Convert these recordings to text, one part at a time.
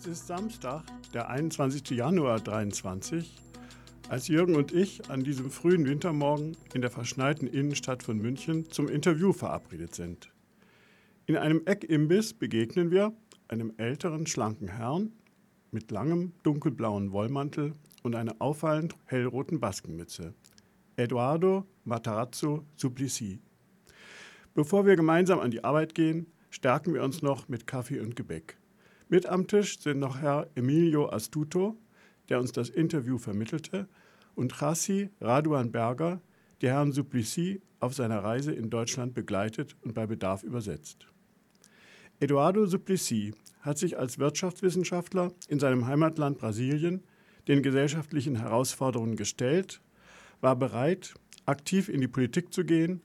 Es ist Samstag, der 21. Januar 23, als Jürgen und ich an diesem frühen Wintermorgen in der verschneiten Innenstadt von München zum Interview verabredet sind. In einem Eckimbiss begegnen wir einem älteren, schlanken Herrn mit langem, dunkelblauen Wollmantel und einer auffallend hellroten Baskenmütze. Eduardo Matarazzo Suplicy. Bevor wir gemeinsam an die Arbeit gehen, stärken wir uns noch mit Kaffee und Gebäck. Mit am Tisch sind noch Herr Emilio Astuto, der uns das Interview vermittelte, und Chassi Raduan Berger, der Herrn Suplicy auf seiner Reise in Deutschland begleitet und bei Bedarf übersetzt. Eduardo Suplicy hat sich als Wirtschaftswissenschaftler in seinem Heimatland Brasilien den gesellschaftlichen Herausforderungen gestellt, war bereit, aktiv in die Politik zu gehen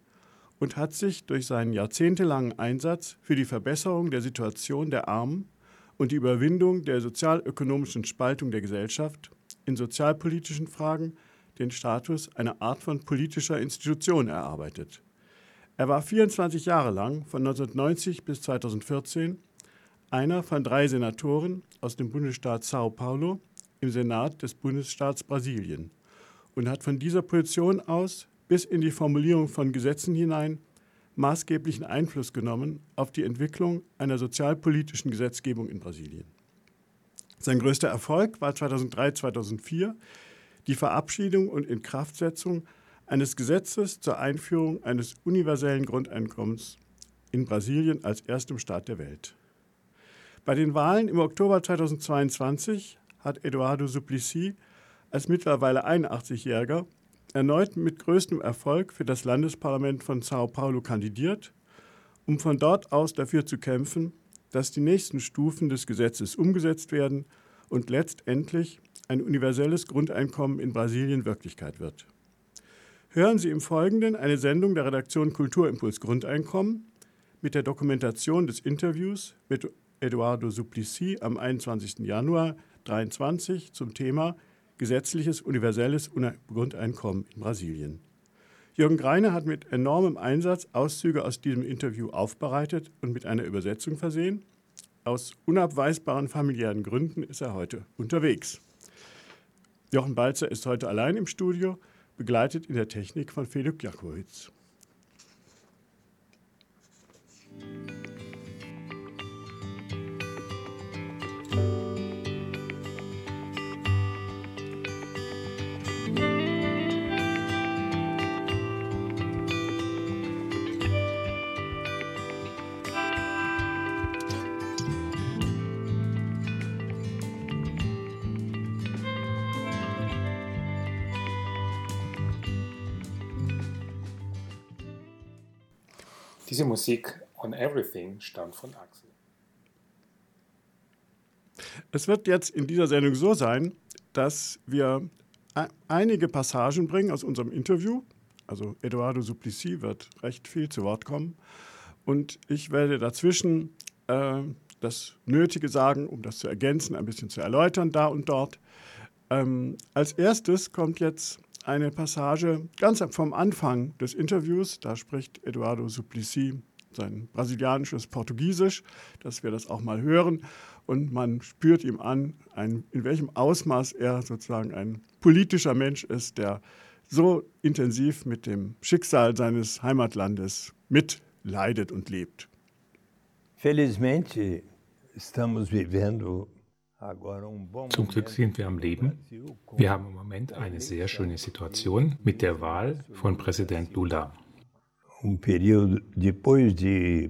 und hat sich durch seinen jahrzehntelangen Einsatz für die Verbesserung der Situation der Armen und die Überwindung der sozialökonomischen Spaltung der Gesellschaft in sozialpolitischen Fragen den Status einer Art von politischer Institution erarbeitet. Er war 24 Jahre lang, von 1990 bis 2014, einer von drei Senatoren aus dem Bundesstaat Sao Paulo im Senat des Bundesstaats Brasilien und hat von dieser Position aus bis in die Formulierung von Gesetzen hinein maßgeblichen Einfluss genommen auf die Entwicklung einer sozialpolitischen Gesetzgebung in Brasilien. Sein größter Erfolg war 2003-2004 die Verabschiedung und Inkraftsetzung eines Gesetzes zur Einführung eines universellen Grundeinkommens in Brasilien als erstem Staat der Welt. Bei den Wahlen im Oktober 2022 hat Eduardo Suplicy als mittlerweile 81-Jähriger erneut mit größtem Erfolg für das Landesparlament von Sao Paulo kandidiert, um von dort aus dafür zu kämpfen, dass die nächsten Stufen des Gesetzes umgesetzt werden und letztendlich ein universelles Grundeinkommen in Brasilien Wirklichkeit wird hören Sie im Folgenden eine Sendung der Redaktion Kulturimpuls Grundeinkommen mit der Dokumentation des Interviews mit Eduardo Suplicy am 21. Januar 2023 zum Thema gesetzliches universelles Grundeinkommen in Brasilien. Jürgen Greine hat mit enormem Einsatz Auszüge aus diesem Interview aufbereitet und mit einer Übersetzung versehen. Aus unabweisbaren familiären Gründen ist er heute unterwegs. Jochen Balzer ist heute allein im Studio begleitet in der Technik von Felix Jakowitz. Diese Musik On Everything stammt von Axel. Es wird jetzt in dieser Sendung so sein, dass wir einige Passagen bringen aus unserem Interview. Also Eduardo Suplicy wird recht viel zu Wort kommen. Und ich werde dazwischen äh, das Nötige sagen, um das zu ergänzen, ein bisschen zu erläutern, da und dort. Ähm, als erstes kommt jetzt eine Passage ganz vom Anfang des Interviews. Da spricht Eduardo Suplicy sein brasilianisches Portugiesisch, dass wir das auch mal hören. Und man spürt ihm an, ein, in welchem Ausmaß er sozusagen ein politischer Mensch ist, der so intensiv mit dem Schicksal seines Heimatlandes mitleidet und lebt. Felizmente estamos vivendo zum Glück sind wir am Leben. Wir haben im Moment eine sehr schöne Situation mit der Wahl von Präsident Lula. Um período depois de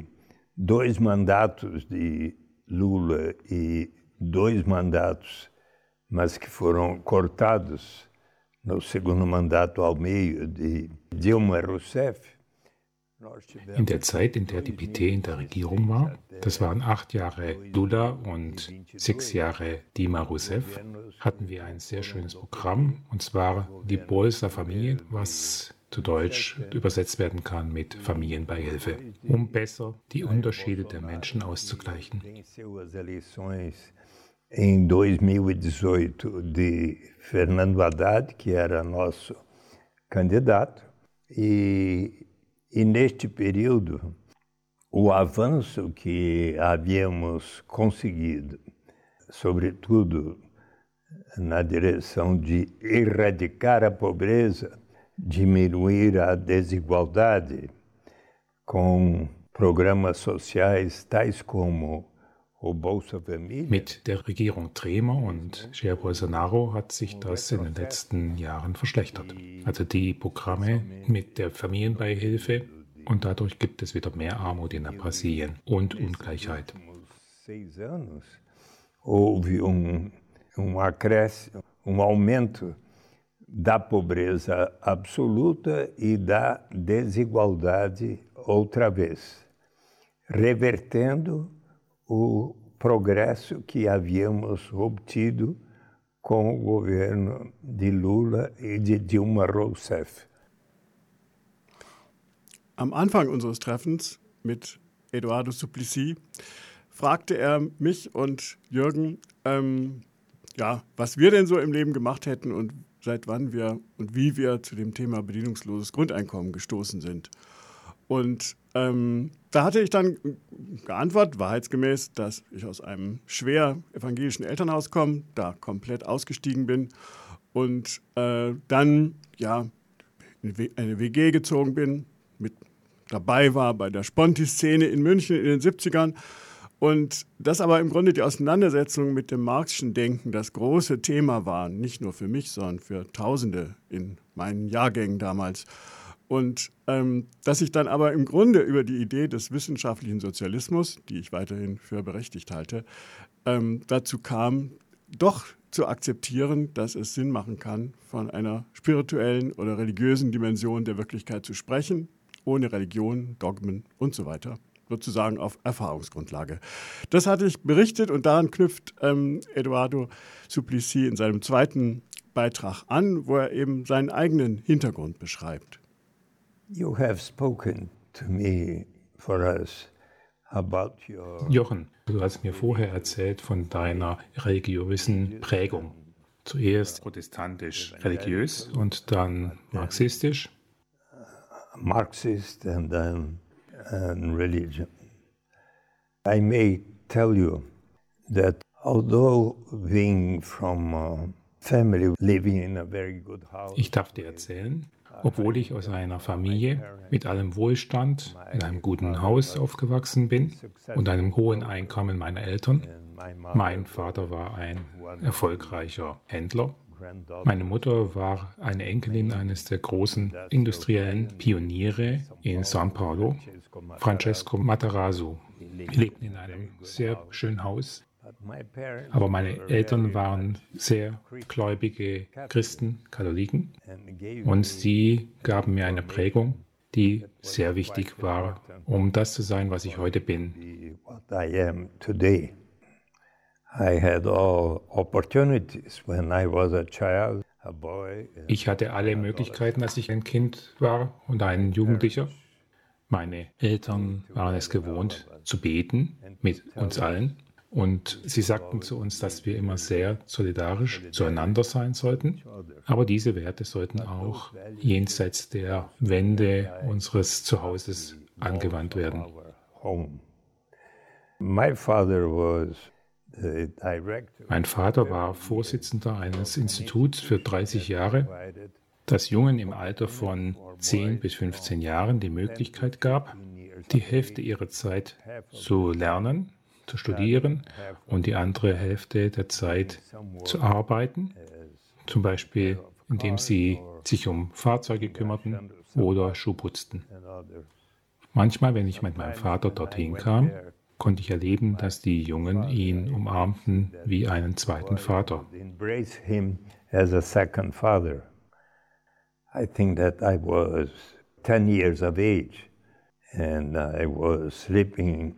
dois mandatos de Lula e dois mandatos, mas que foram cortados no segundo mandato ao meio de Dilma Rousseff, in der Zeit, in der die PT in der Regierung war, das waren acht Jahre Lula und sechs Jahre Dima Rousseff, hatten wir ein sehr schönes Programm, und zwar die Bolsa Familie, was zu Deutsch übersetzt werden kann mit Familienbeihilfe, um besser die Unterschiede der Menschen auszugleichen. Em 2018 de Fernando Haddad, que era nosso candidato, e E neste período, o avanço que havíamos conseguido sobretudo na direção de erradicar a pobreza, diminuir a desigualdade, com programas sociais tais como Mit der Regierung Tremer und Jair Bolsonaro hat sich das in den letzten Jahren verschlechtert. Also die Programme mit der Familienbeihilfe und dadurch gibt es wieder mehr Armut in Brasilien und Ungleichheit. Houve um, um acréscimo, um aumento da pobreza absoluta e da desigualdade outra vez, revertendo o progresso que havíamos obtido com o governo de Lula e de Dilma Rousseff. Am Anfang unseres Treffens mit Eduardo Suplicy fragte er mich und Jürgen, ähm, ja, was wir denn so im Leben gemacht hätten und seit wann wir und wie wir zu dem Thema bedingungsloses Grundeinkommen gestoßen sind. Und ähm, da hatte ich dann geantwortet, wahrheitsgemäß, dass ich aus einem schwer evangelischen Elternhaus komme, da komplett ausgestiegen bin und äh, dann ja in eine WG gezogen bin, mit dabei war bei der Sponti-Szene in München in den 70ern und das aber im Grunde die Auseinandersetzung mit dem marxischen Denken das große Thema war, nicht nur für mich, sondern für Tausende in meinen Jahrgängen damals. Und ähm, dass ich dann aber im Grunde über die Idee des wissenschaftlichen Sozialismus, die ich weiterhin für berechtigt halte, ähm, dazu kam, doch zu akzeptieren, dass es Sinn machen kann, von einer spirituellen oder religiösen Dimension der Wirklichkeit zu sprechen, ohne Religion, Dogmen und so weiter, sozusagen auf Erfahrungsgrundlage. Das hatte ich berichtet und daran knüpft ähm, Eduardo Suplicy in seinem zweiten Beitrag an, wo er eben seinen eigenen Hintergrund beschreibt. Jochen, du hast mir vorher erzählt von deiner religiösen Prägung. Zuerst protestantisch religiös und dann marxistisch. Marxist and then and religion. I may tell you that although being from a family living in a very good house, ich darf dir erzählen, obwohl ich aus einer Familie mit allem Wohlstand in einem guten Haus aufgewachsen bin und einem hohen Einkommen meiner Eltern. Mein Vater war ein erfolgreicher Händler. Meine Mutter war eine Enkelin eines der großen industriellen Pioniere in São Paulo, Francesco Matarazzo. Wir lebten in einem sehr schönen Haus aber meine Eltern waren sehr gläubige Christen, Katholiken, und sie gaben mir eine Prägung, die sehr wichtig war, um das zu sein, was ich heute bin. Ich hatte alle Möglichkeiten, als ich ein Kind war und ein Jugendlicher. Meine Eltern waren es gewohnt, zu beten mit uns allen. Und sie sagten zu uns, dass wir immer sehr solidarisch zueinander sein sollten. Aber diese Werte sollten auch jenseits der Wände unseres Zuhauses angewandt werden. Mein Vater war Vorsitzender eines Instituts für 30 Jahre, das Jungen im Alter von 10 bis 15 Jahren die Möglichkeit gab, die Hälfte ihrer Zeit zu lernen zu studieren und die andere Hälfte der Zeit zu arbeiten, zum Beispiel indem sie sich um Fahrzeuge kümmerten oder Schuh putzten. Manchmal, wenn ich mit meinem Vater dorthin kam, konnte ich erleben, dass die Jungen ihn umarmten wie einen zweiten Vater. I think that I was 10 years of age and I was sleeping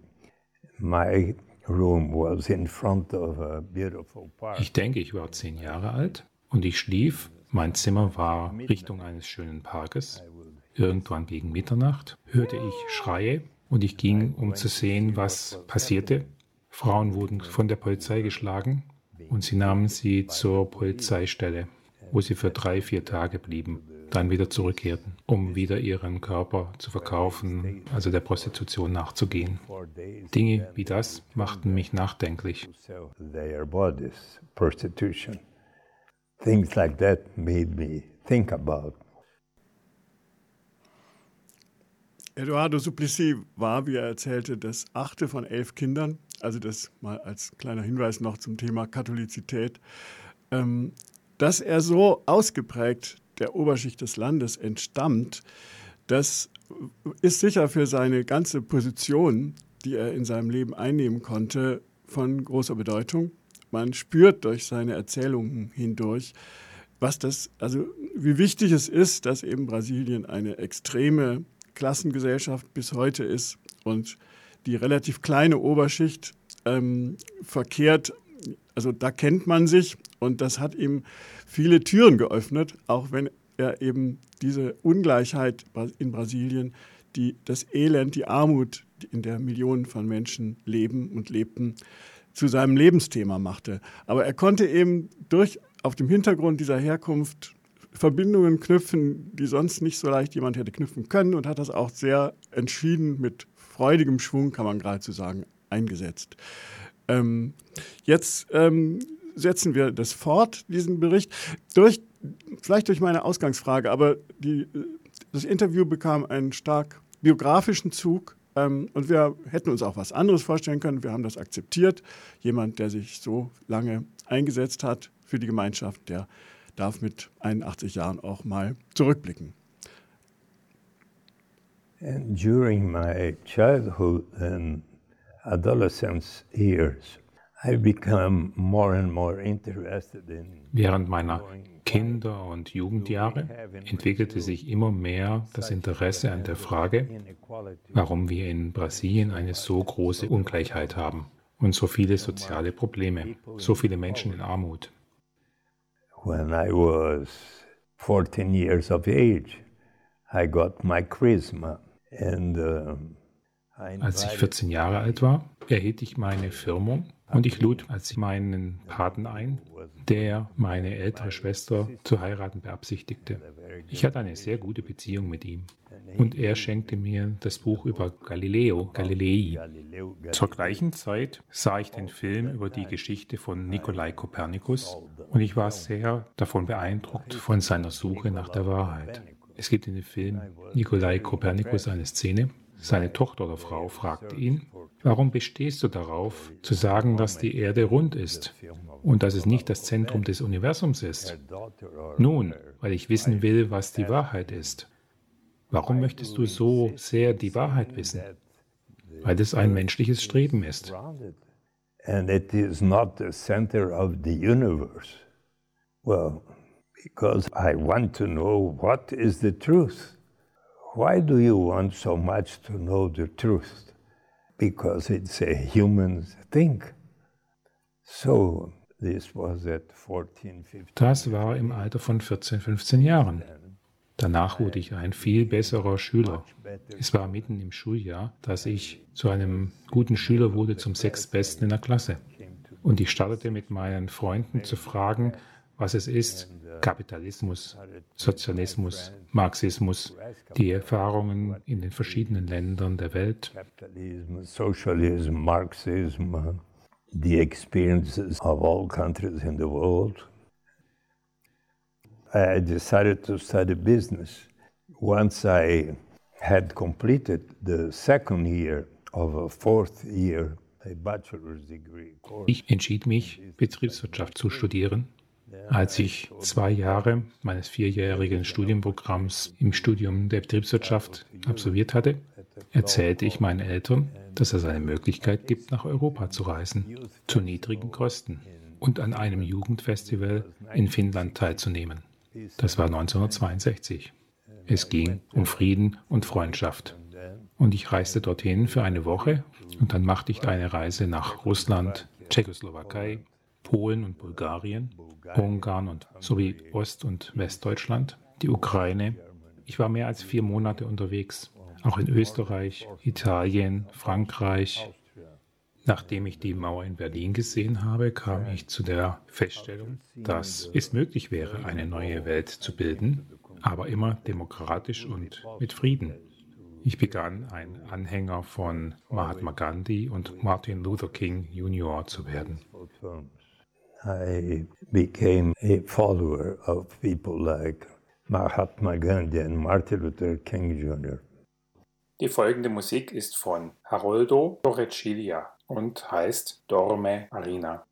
ich denke, ich war zehn Jahre alt und ich schlief. Mein Zimmer war Richtung eines schönen Parkes. Irgendwann gegen Mitternacht hörte ich Schreie und ich ging, um zu sehen, was passierte. Frauen wurden von der Polizei geschlagen und sie nahmen sie zur Polizeistelle, wo sie für drei, vier Tage blieben. Dann wieder zurückkehrten, um wieder ihren Körper zu verkaufen, also der Prostitution nachzugehen. Dinge wie das machten mich nachdenklich. Things like that made me think about Eduardo Suplicy war, wie er erzählte, das achte von elf Kindern. Also das mal als kleiner Hinweis noch zum Thema Katholizität. Ähm, dass er so ausgeprägt der Oberschicht des Landes entstammt, das ist sicher für seine ganze Position, die er in seinem Leben einnehmen konnte, von großer Bedeutung. Man spürt durch seine Erzählungen hindurch, was das, also wie wichtig es ist, dass eben Brasilien eine extreme Klassengesellschaft bis heute ist und die relativ kleine Oberschicht ähm, verkehrt, also da kennt man sich und das hat ihm viele Türen geöffnet, auch wenn er eben diese Ungleichheit in Brasilien, die, das Elend, die Armut, in der Millionen von Menschen leben und lebten, zu seinem Lebensthema machte. Aber er konnte eben durch auf dem Hintergrund dieser Herkunft Verbindungen knüpfen, die sonst nicht so leicht jemand hätte knüpfen können und hat das auch sehr entschieden mit freudigem Schwung, kann man geradezu sagen, eingesetzt. Ähm, jetzt ähm, setzen wir das fort, diesen Bericht, durch, vielleicht durch meine Ausgangsfrage, aber die, das Interview bekam einen stark biografischen Zug ähm, und wir hätten uns auch was anderes vorstellen können. Wir haben das akzeptiert. Jemand, der sich so lange eingesetzt hat für die Gemeinschaft, der darf mit 81 Jahren auch mal zurückblicken. And during my childhood and adolescence years, Während meiner Kinder- und Jugendjahre entwickelte sich immer mehr das Interesse an der Frage, warum wir in Brasilien eine so große Ungleichheit haben und so viele soziale Probleme, so viele Menschen in Armut when I was 14 years of age, I got my charisma. And, uh, als ich 14 Jahre alt war, erhielt ich meine Firmung und ich lud als meinen Paten ein, der meine ältere Schwester zu heiraten beabsichtigte. Ich hatte eine sehr gute Beziehung mit ihm und er schenkte mir das Buch über Galileo Galilei. Zur gleichen Zeit sah ich den Film über die Geschichte von Nikolai Kopernikus und ich war sehr davon beeindruckt von seiner Suche nach der Wahrheit. Es gibt in dem Film Nikolai Kopernikus eine Szene, seine Tochter oder Frau fragt ihn, warum bestehst du darauf, zu sagen, dass die Erde rund ist und dass es nicht das Zentrum des Universums ist? Nun, weil ich wissen will, was die Wahrheit ist. Warum möchtest du so sehr die Wahrheit wissen? Weil es ein menschliches Streben ist. And it is not the center of the universe. Well, because I want to know what is the truth. Why do you want so much to know the truth? Because it's a human thing. So, this was at 14, 15. Das war im Alter von 14, 15 Jahren. Danach wurde ich ein viel besserer Schüler. Es war mitten im Schuljahr, dass ich zu einem guten Schüler wurde, zum sechstbesten in der Klasse. Und ich startete mit meinen Freunden zu fragen, was es ist, Kapitalismus, Sozialismus, Marxismus, die Erfahrungen in den verschiedenen Ländern der Welt. Socialism, Marxism, the experiences of all countries in the world. I decided to study business. Once I had completed the second year of a fourth year ich entschied mich, Betriebswirtschaft zu studieren als ich zwei Jahre meines vierjährigen Studienprogramms im Studium der Betriebswirtschaft absolviert hatte, erzählte ich meinen Eltern, dass es eine Möglichkeit gibt, nach Europa zu reisen, zu niedrigen Kosten und an einem Jugendfestival in Finnland teilzunehmen. Das war 1962. Es ging um Frieden und Freundschaft. Und ich reiste dorthin für eine Woche und dann machte ich eine Reise nach Russland, Tschechoslowakei, Polen und Bulgarien, Ungarn und sowie Ost- und Westdeutschland, die Ukraine. Ich war mehr als vier Monate unterwegs, auch in Österreich, Italien, Frankreich. Nachdem ich die Mauer in Berlin gesehen habe, kam ich zu der Feststellung, dass es möglich wäre, eine neue Welt zu bilden aber immer demokratisch und mit Frieden. Ich begann ein Anhänger von Mahatma Gandhi und Martin Luther King Jr. zu werden. I became a follower of people like Mahatma Gandhi and Martin Luther King Jr. Die folgende Musik ist von Haroldo Torreciglia und heißt Dorme Marina.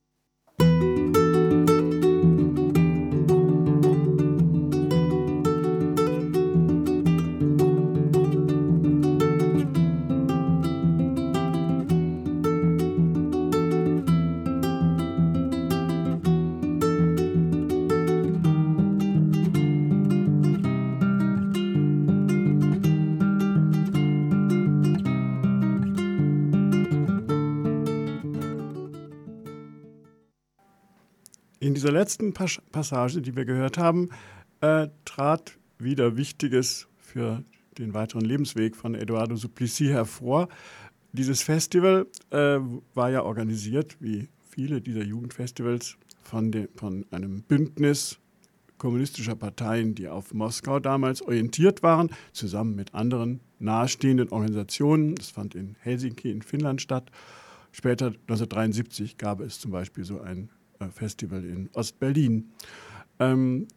Dieser letzten Passage, die wir gehört haben, äh, trat wieder Wichtiges für den weiteren Lebensweg von Eduardo Suplicy hervor. Dieses Festival äh, war ja organisiert, wie viele dieser Jugendfestivals, von, de, von einem Bündnis kommunistischer Parteien, die auf Moskau damals orientiert waren, zusammen mit anderen nahestehenden Organisationen. Das fand in Helsinki in Finnland statt. Später, 1973, gab es zum Beispiel so ein Festival in Ostberlin. Ähm,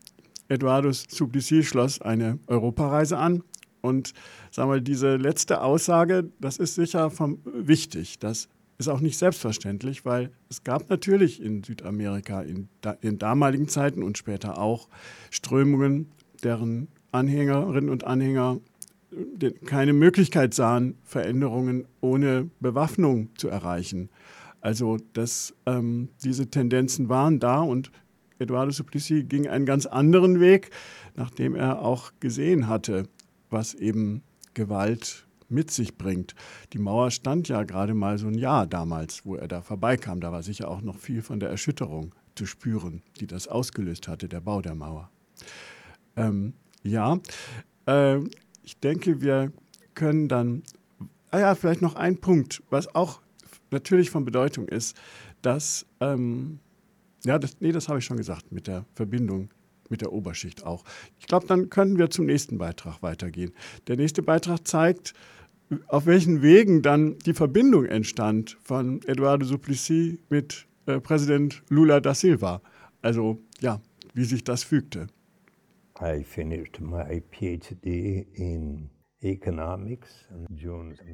Eduardus Suplicy schloss eine Europareise an. Und sagen wir, diese letzte Aussage, das ist sicher vom, wichtig. Das ist auch nicht selbstverständlich, weil es gab natürlich in Südamerika in, in damaligen Zeiten und später auch Strömungen, deren Anhängerinnen und Anhänger äh, keine Möglichkeit sahen, Veränderungen ohne Bewaffnung zu erreichen. Also das, ähm, diese Tendenzen waren da und Eduardo Suplicy ging einen ganz anderen Weg, nachdem er auch gesehen hatte, was eben Gewalt mit sich bringt. Die Mauer stand ja gerade mal so ein Jahr damals, wo er da vorbeikam. Da war sicher auch noch viel von der Erschütterung zu spüren, die das ausgelöst hatte, der Bau der Mauer. Ähm, ja, äh, ich denke, wir können dann, ah ja, vielleicht noch ein Punkt, was auch natürlich von Bedeutung ist, dass, ähm, ja, das, nee, das habe ich schon gesagt, mit der Verbindung mit der Oberschicht auch. Ich glaube, dann können wir zum nächsten Beitrag weitergehen. Der nächste Beitrag zeigt, auf welchen Wegen dann die Verbindung entstand von Eduardo Suplicy mit äh, Präsident Lula da Silva. Also ja, wie sich das fügte. I finished my PhD in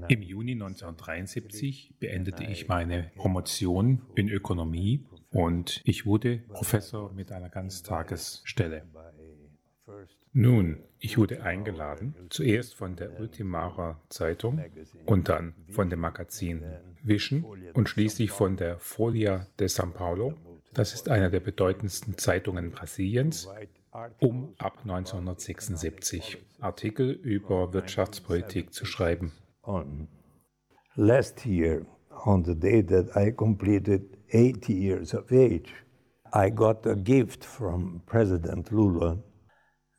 im Juni 1973 beendete ich meine Promotion in Ökonomie und ich wurde Professor. Mit einer Ganztagesstelle. Nun, ich wurde eingeladen, zuerst von der Ultimara Zeitung und dann von dem Magazin Vision und schließlich von der Folia de São Paulo. Das ist einer der bedeutendsten Zeitungen Brasiliens um ab 1976 Artikel über Wirtschaftspolitik zu schreiben. Last year, on the day that I completed 80 years of age, I got a gift from President Lula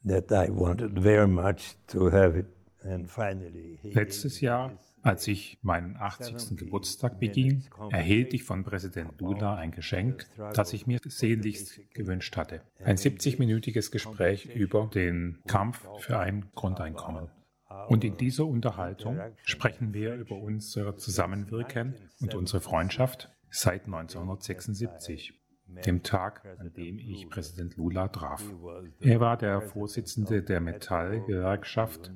that I wanted very much to have it. And finally, Letztes Jahr als ich meinen 80. Geburtstag beging, erhielt ich von Präsident Lula ein Geschenk, das ich mir sehnlichst gewünscht hatte. Ein 70-minütiges Gespräch über den Kampf für ein Grundeinkommen. Und in dieser Unterhaltung sprechen wir über unser Zusammenwirken und unsere Freundschaft seit 1976 dem Tag, an dem ich Präsident Lula traf. Er war der Vorsitzende der Metallgewerkschaft.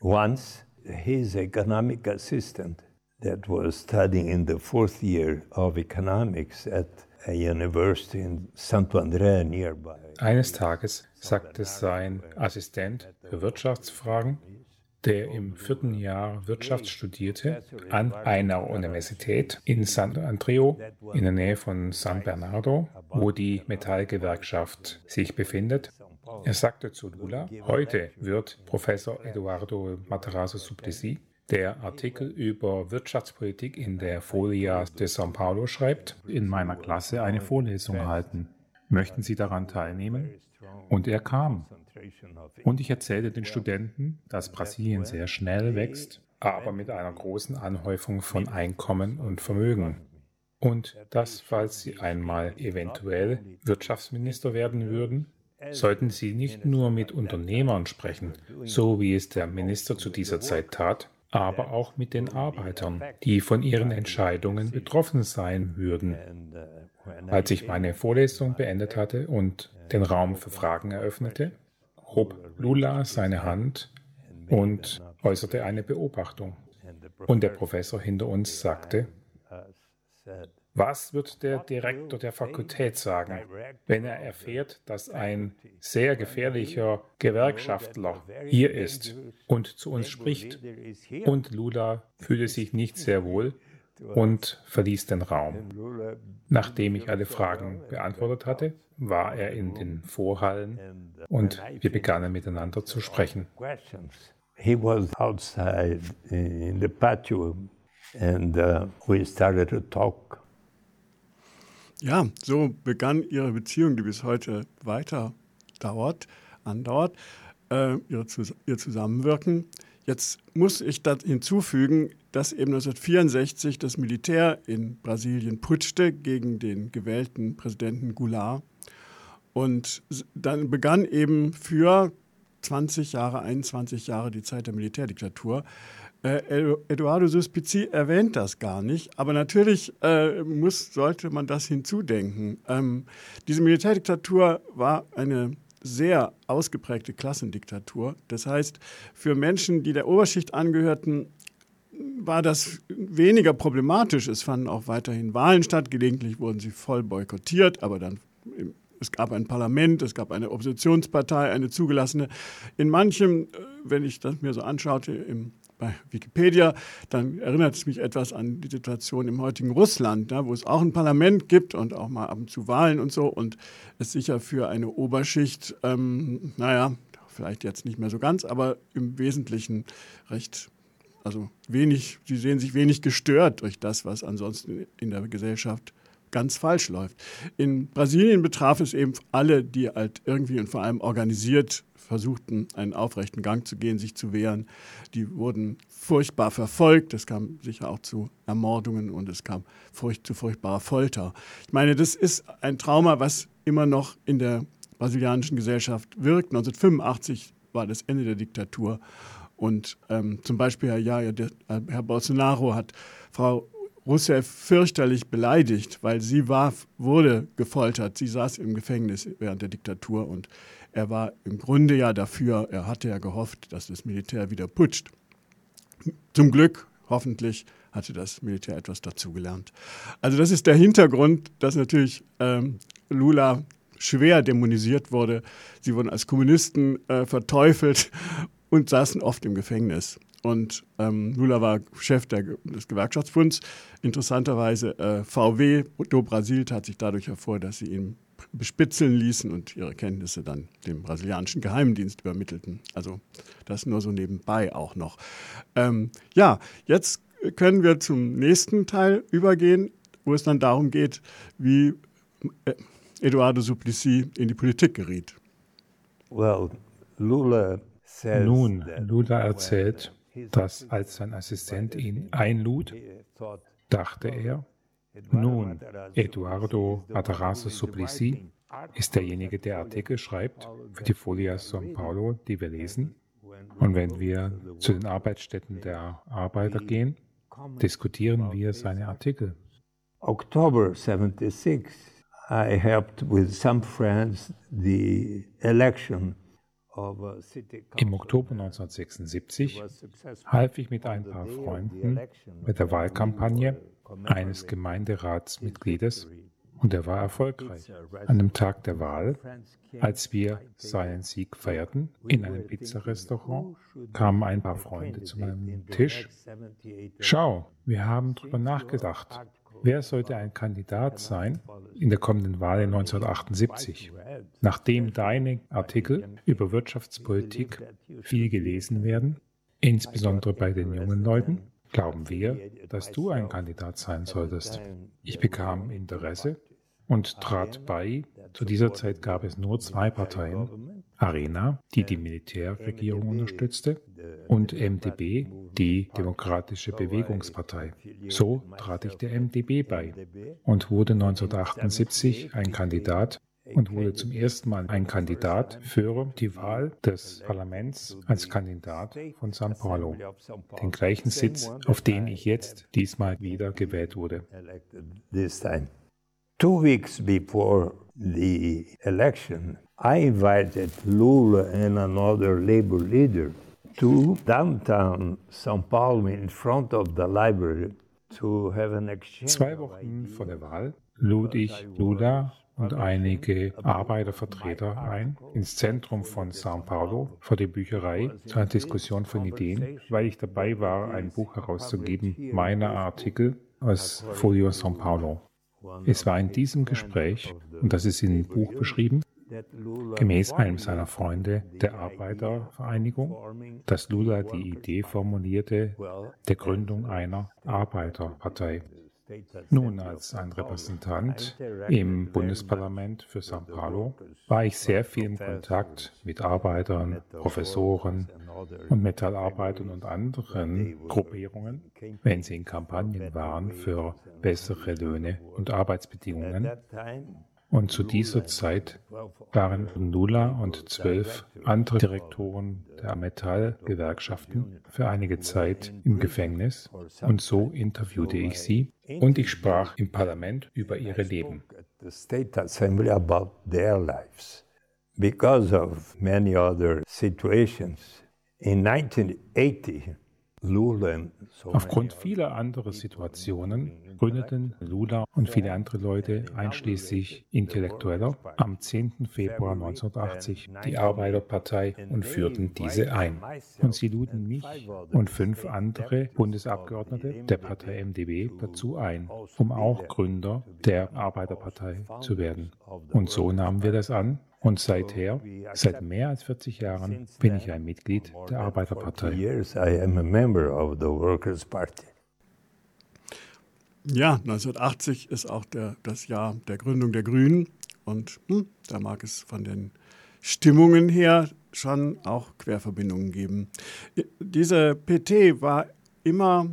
Once his economic assistant that was studying in the fourth year of economics at a university in Santo André nearby. Eines Tages sagte sein Assistent für Wirtschaftsfragen, der im vierten Jahr Wirtschaft studierte, an einer Universität in Santo Andreo in der Nähe von San Bernardo, wo die Metallgewerkschaft sich befindet, er sagte zu Lula, heute wird Professor Eduardo Matarazzo Suplicy, der Artikel über Wirtschaftspolitik in der Folia de São Paulo schreibt, in meiner Klasse eine Vorlesung halten. Möchten Sie daran teilnehmen? Und er kam. Und ich erzählte den Studenten, dass Brasilien sehr schnell wächst, aber mit einer großen Anhäufung von Einkommen und Vermögen. Und dass, falls sie einmal eventuell Wirtschaftsminister werden würden, sollten Sie nicht nur mit Unternehmern sprechen, so wie es der Minister zu dieser Zeit tat, aber auch mit den Arbeitern, die von ihren Entscheidungen betroffen sein würden. Als ich meine Vorlesung beendet hatte und den Raum für Fragen eröffnete, hob Lula seine Hand und äußerte eine Beobachtung. Und der Professor hinter uns sagte, was wird der Direktor der Fakultät sagen, wenn er erfährt, dass ein sehr gefährlicher Gewerkschaftler hier ist und zu uns spricht? Und Lula fühlte sich nicht sehr wohl und verließ den Raum. Nachdem ich alle Fragen beantwortet hatte, war er in den Vorhallen und wir begannen miteinander zu sprechen. He was outside in the patio and uh, we started to talk. Ja, so begann ihre Beziehung, die bis heute weiter dauert, andauert, äh, ihr, ihr Zusammenwirken. Jetzt muss ich da hinzufügen, dass eben 1964 das Militär in Brasilien putschte gegen den gewählten Präsidenten Goulart. Und dann begann eben für 20 Jahre, 21 Jahre die Zeit der Militärdiktatur. Äh, Eduardo Suspici erwähnt das gar nicht, aber natürlich äh, muss, sollte man das hinzudenken. Ähm, diese Militärdiktatur war eine sehr ausgeprägte Klassendiktatur. Das heißt, für Menschen, die der Oberschicht angehörten, war das weniger problematisch. Es fanden auch weiterhin Wahlen statt. Gelegentlich wurden sie voll boykottiert, aber dann es gab ein Parlament, es gab eine Oppositionspartei, eine zugelassene. In manchem, äh, wenn ich das mir so anschaute, im bei Wikipedia, dann erinnert es mich etwas an die Situation im heutigen Russland, ne, wo es auch ein Parlament gibt und auch mal ab und zu Wahlen und so und es sicher für eine Oberschicht, ähm, naja, vielleicht jetzt nicht mehr so ganz, aber im Wesentlichen recht, also wenig, sie sehen sich wenig gestört durch das, was ansonsten in der Gesellschaft ganz falsch läuft. In Brasilien betraf es eben alle, die halt irgendwie und vor allem organisiert versuchten, einen aufrechten Gang zu gehen, sich zu wehren. Die wurden furchtbar verfolgt. Es kam sicher auch zu Ermordungen und es kam furcht, zu furchtbarer Folter. Ich meine, das ist ein Trauma, was immer noch in der brasilianischen Gesellschaft wirkt. 1985 war das Ende der Diktatur. Und ähm, zum Beispiel, ja, der, Herr Bolsonaro hat Frau Rousseff fürchterlich beleidigt, weil sie war, wurde gefoltert. Sie saß im Gefängnis während der Diktatur und er war im Grunde ja dafür, er hatte ja gehofft, dass das Militär wieder putscht. Zum Glück, hoffentlich, hatte das Militär etwas dazugelernt. Also das ist der Hintergrund, dass natürlich ähm, Lula schwer dämonisiert wurde. Sie wurden als Kommunisten äh, verteufelt und saßen oft im Gefängnis. Und ähm, Lula war Chef der, des Gewerkschaftsbunds. Interessanterweise äh, VW do Brasil tat sich dadurch hervor, dass sie ihn bespitzeln ließen und ihre Kenntnisse dann dem brasilianischen Geheimdienst übermittelten. Also das nur so nebenbei auch noch. Ähm, ja, jetzt können wir zum nächsten Teil übergehen, wo es dann darum geht, wie äh, Eduardo Suplicy in die Politik geriet. Well, Lula Nun, Lula erzählt, dass als sein Assistent ihn einlud, dachte er, nun, Eduardo Matarazzo Suplicy ist derjenige, der Artikel schreibt für die Folia São Paulo, die wir lesen. Und wenn wir zu den Arbeitsstätten der Arbeiter gehen, diskutieren wir seine Artikel. October 76, I helped with some friends the election im Oktober 1976 half ich mit ein paar Freunden bei der Wahlkampagne eines Gemeinderatsmitgliedes und er war erfolgreich. An dem Tag der Wahl, als wir seinen Sieg feierten, in einem Pizzarestaurant, kamen ein paar Freunde zu meinem Tisch. Schau, wir haben darüber nachgedacht. Wer sollte ein Kandidat sein in der kommenden Wahl in 1978? Nachdem deine Artikel über Wirtschaftspolitik viel gelesen werden, insbesondere bei den jungen Leuten, glauben wir, dass du ein Kandidat sein solltest. Ich bekam Interesse und trat bei. Zu dieser Zeit gab es nur zwei Parteien. Arena, die die Militärregierung unterstützte, und MDB, die Demokratische Bewegungspartei. So trat ich der MDB bei und wurde 1978 ein Kandidat und wurde zum ersten Mal ein Kandidat für die Wahl des Parlaments als Kandidat von São Paulo, den gleichen Sitz, auf den ich jetzt diesmal wieder gewählt wurde. Two weeks before the election, I invited Lula and another labor leader to downtown São Paulo in front of the library to have an exchange. Zwei Wochen vor der Wahl lud ich Lula und einige Arbeitervertreter ein ins Zentrum von São Paulo vor die Bücherei zu einer Diskussion von Ideen, weil ich dabei war, ein Buch herauszugeben, meiner Artikel aus Folio São Paulo. Es war in diesem Gespräch, und das ist in dem Buch beschrieben, gemäß einem seiner Freunde der Arbeitervereinigung, dass Lula die Idee formulierte der Gründung einer Arbeiterpartei. Nun, als ein Repräsentant im Bundesparlament für São Paulo war ich sehr viel im Kontakt mit Arbeitern, Professoren und Metallarbeitern und anderen Gruppierungen, wenn sie in Kampagnen waren für bessere Löhne und Arbeitsbedingungen und zu dieser Zeit waren Nula und zwölf andere Direktoren der Metallgewerkschaften für einige Zeit im Gefängnis. Und so interviewte ich sie und ich sprach im Parlament über ihre Leben. Because of many other situations, in 1980, Aufgrund vieler anderer Situationen gründeten Lula und viele andere Leute, einschließlich Intellektueller, am 10. Februar 1980 die Arbeiterpartei und führten diese ein. Und sie luden mich und fünf andere Bundesabgeordnete der Partei MDB dazu ein, um auch Gründer der Arbeiterpartei zu werden. Und so nahmen wir das an und seither, seit mehr als 40 Jahren, bin ich ein Mitglied der Arbeiterpartei. Ja, 1980 ist auch der, das Jahr der Gründung der Grünen und hm, da mag es von den Stimmungen her schon auch Querverbindungen geben. Diese PT war immer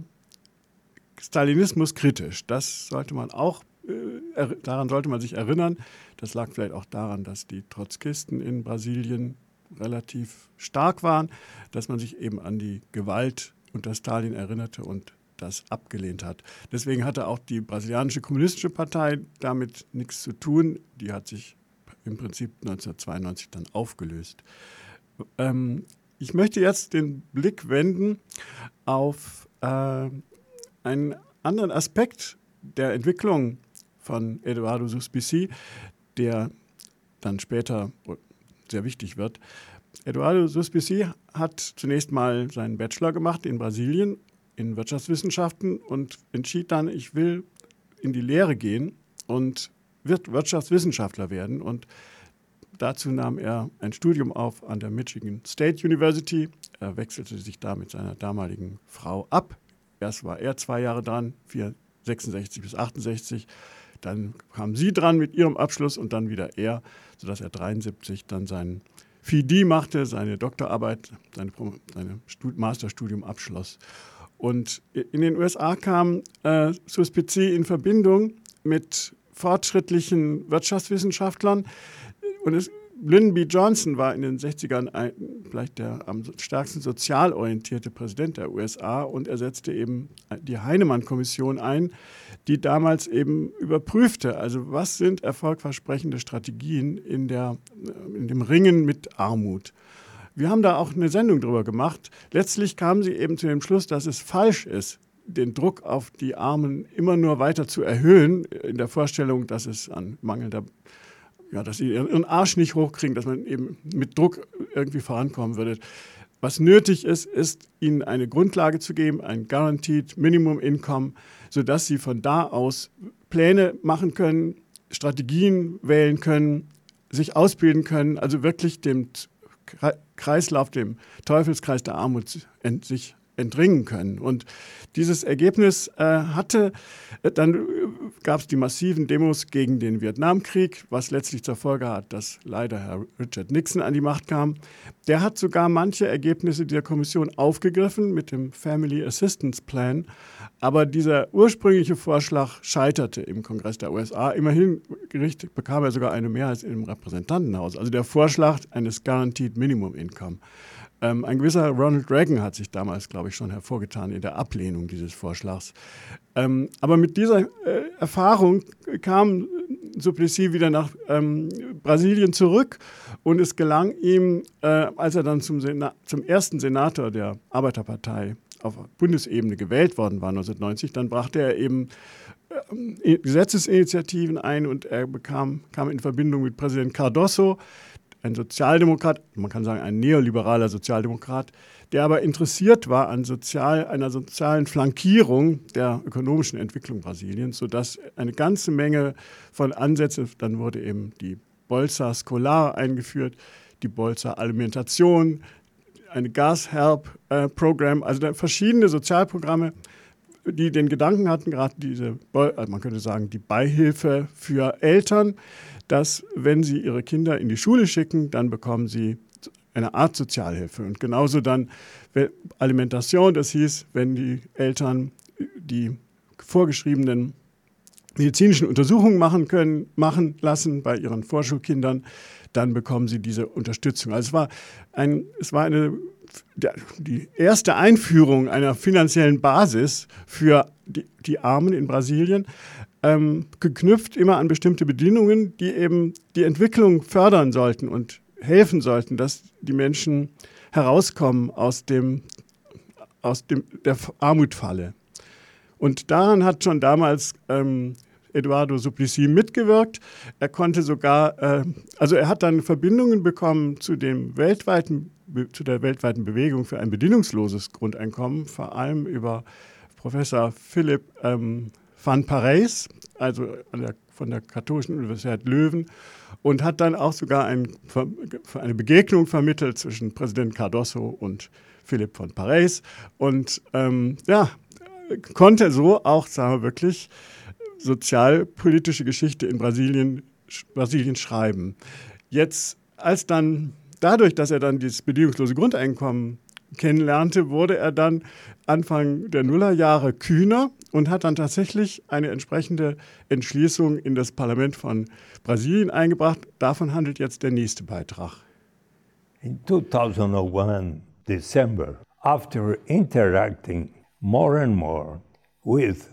Stalinismus kritisch. Das sollte man auch, äh, daran sollte man sich erinnern. Das lag vielleicht auch daran, dass die Trotzkisten in Brasilien relativ stark waren, dass man sich eben an die Gewalt unter Stalin erinnerte und das abgelehnt hat. Deswegen hatte auch die brasilianische kommunistische Partei damit nichts zu tun. Die hat sich im Prinzip 1992 dann aufgelöst. Ähm, ich möchte jetzt den Blick wenden auf äh, einen anderen Aspekt der Entwicklung von Eduardo Suspisi, der dann später sehr wichtig wird. Eduardo Suspisi hat zunächst mal seinen Bachelor gemacht in Brasilien in Wirtschaftswissenschaften und entschied dann, ich will in die Lehre gehen und wird Wirtschaftswissenschaftler werden. Und dazu nahm er ein Studium auf an der Michigan State University. Er wechselte sich da mit seiner damaligen Frau ab. Erst war er zwei Jahre dran, 66 bis 68. Dann kam sie dran mit ihrem Abschluss und dann wieder er, sodass er 73 dann sein FIDI machte, seine Doktorarbeit, sein Masterstudium abschloss. Und in den USA kam äh, Suspici in Verbindung mit fortschrittlichen Wirtschaftswissenschaftlern. Und es, Lyndon B. Johnson war in den 60ern ein, vielleicht der am stärksten sozial orientierte Präsident der USA und er setzte eben die Heinemann-Kommission ein, die damals eben überprüfte, also was sind erfolgversprechende Strategien in, der, in dem Ringen mit Armut. Wir haben da auch eine Sendung drüber gemacht. Letztlich kamen sie eben zu dem Schluss, dass es falsch ist, den Druck auf die Armen immer nur weiter zu erhöhen, in der Vorstellung, dass es an mangelnder, ja, dass sie ihren Arsch nicht hochkriegen, dass man eben mit Druck irgendwie vorankommen würde. Was nötig ist, ist ihnen eine Grundlage zu geben, ein Guaranteed Minimum Income, sodass sie von da aus Pläne machen können, Strategien wählen können, sich ausbilden können, also wirklich dem Kreislauf, dem Teufelskreis der Armut sich entringen können. Und dieses Ergebnis äh, hatte, äh, dann äh, gab es die massiven Demos gegen den Vietnamkrieg, was letztlich zur Folge hat, dass leider Herr Richard Nixon an die Macht kam. Der hat sogar manche Ergebnisse der Kommission aufgegriffen mit dem Family Assistance Plan. Aber dieser ursprüngliche Vorschlag scheiterte im Kongress der USA. Immerhin bekam er sogar eine Mehrheit im Repräsentantenhaus. Also der Vorschlag eines Guaranteed Minimum Income. Ähm, ein gewisser Ronald Reagan hat sich damals, glaube ich, schon hervorgetan in der Ablehnung dieses Vorschlags. Ähm, aber mit dieser äh, Erfahrung kam Suplicy wieder nach ähm, Brasilien zurück und es gelang ihm, äh, als er dann zum, zum ersten Senator der Arbeiterpartei auf Bundesebene gewählt worden war 1990, dann brachte er eben äh, Gesetzesinitiativen ein und er bekam, kam in Verbindung mit Präsident Cardoso, ein Sozialdemokrat, man kann sagen ein neoliberaler Sozialdemokrat, der aber interessiert war an sozial, einer sozialen Flankierung der ökonomischen Entwicklung Brasiliens, sodass eine ganze Menge von Ansätzen, dann wurde eben die Bolsa Scholar eingeführt, die Bolsa Alimentation, eine Gashelp-Programm, also verschiedene Sozialprogramme, die den Gedanken hatten, gerade diese, also man könnte sagen, die Beihilfe für Eltern, dass wenn sie ihre Kinder in die Schule schicken, dann bekommen sie eine Art Sozialhilfe. Und genauso dann Alimentation, das hieß, wenn die Eltern die vorgeschriebenen medizinischen Untersuchungen machen können, machen lassen bei ihren Vorschulkindern, dann bekommen sie diese Unterstützung. Also es war, ein, es war eine, die erste Einführung einer finanziellen Basis für die, die Armen in Brasilien, ähm, geknüpft immer an bestimmte Bedingungen, die eben die Entwicklung fördern sollten und helfen sollten, dass die Menschen herauskommen aus, dem, aus dem, der Armutfalle. Und daran hat schon damals ähm, Eduardo Suplicy mitgewirkt. Er konnte sogar, äh, also er hat dann Verbindungen bekommen zu, dem weltweiten, zu der weltweiten Bewegung für ein bedingungsloses Grundeinkommen, vor allem über Professor Philipp ähm, van Parijs, also der, von der Katholischen Universität Löwen, und hat dann auch sogar ein, eine Begegnung vermittelt zwischen Präsident Cardoso und Philipp von Parijs. Und ähm, ja, konnte so auch, sagen wir wirklich, sozialpolitische Geschichte in Brasilien, Brasilien schreiben. Jetzt, als dann dadurch, dass er dann dieses bedingungslose Grundeinkommen kennenlernte, wurde er dann Anfang der Nullerjahre kühner und hat dann tatsächlich eine entsprechende Entschließung in das Parlament von Brasilien eingebracht. Davon handelt jetzt der nächste Beitrag. In 2001 December, after interacting more and more with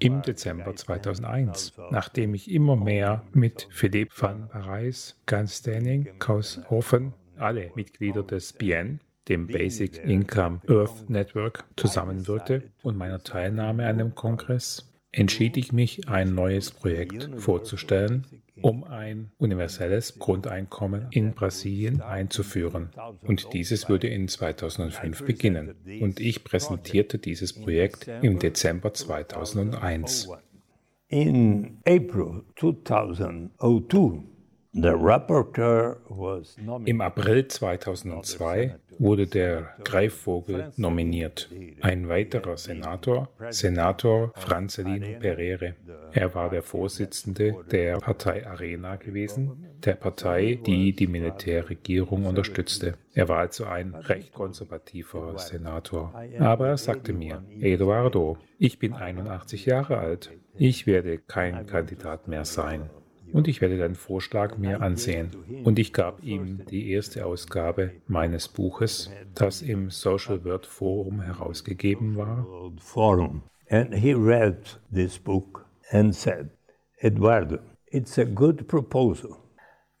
im Dezember 2001, nachdem ich immer mehr mit Philipp van Parijs, Gans Denning, Kaus Hoffen, alle Mitglieder des BN, dem Basic Income Earth Network, zusammenwirkte und meiner Teilnahme an dem Kongress, entschied ich mich, ein neues Projekt vorzustellen, um ein universelles Grundeinkommen in Brasilien einzuführen. Und dieses würde in 2005 beginnen. Und ich präsentierte dieses Projekt im Dezember 2001. In April 2002, im April 2002 wurde der Greifvogel nominiert. Ein weiterer Senator, Senator Francelino Pereire. Er war der Vorsitzende der Partei Arena gewesen, der Partei, die die Militärregierung unterstützte. Er war also ein recht konservativer Senator. Aber er sagte mir, Eduardo, ich bin 81 Jahre alt. Ich werde kein Kandidat mehr sein und ich werde deinen Vorschlag mir ansehen. Und ich gab ihm die erste Ausgabe meines Buches, das im Social World Forum herausgegeben war. Forum. And he read this book and said, Eduardo, it's a good proposal,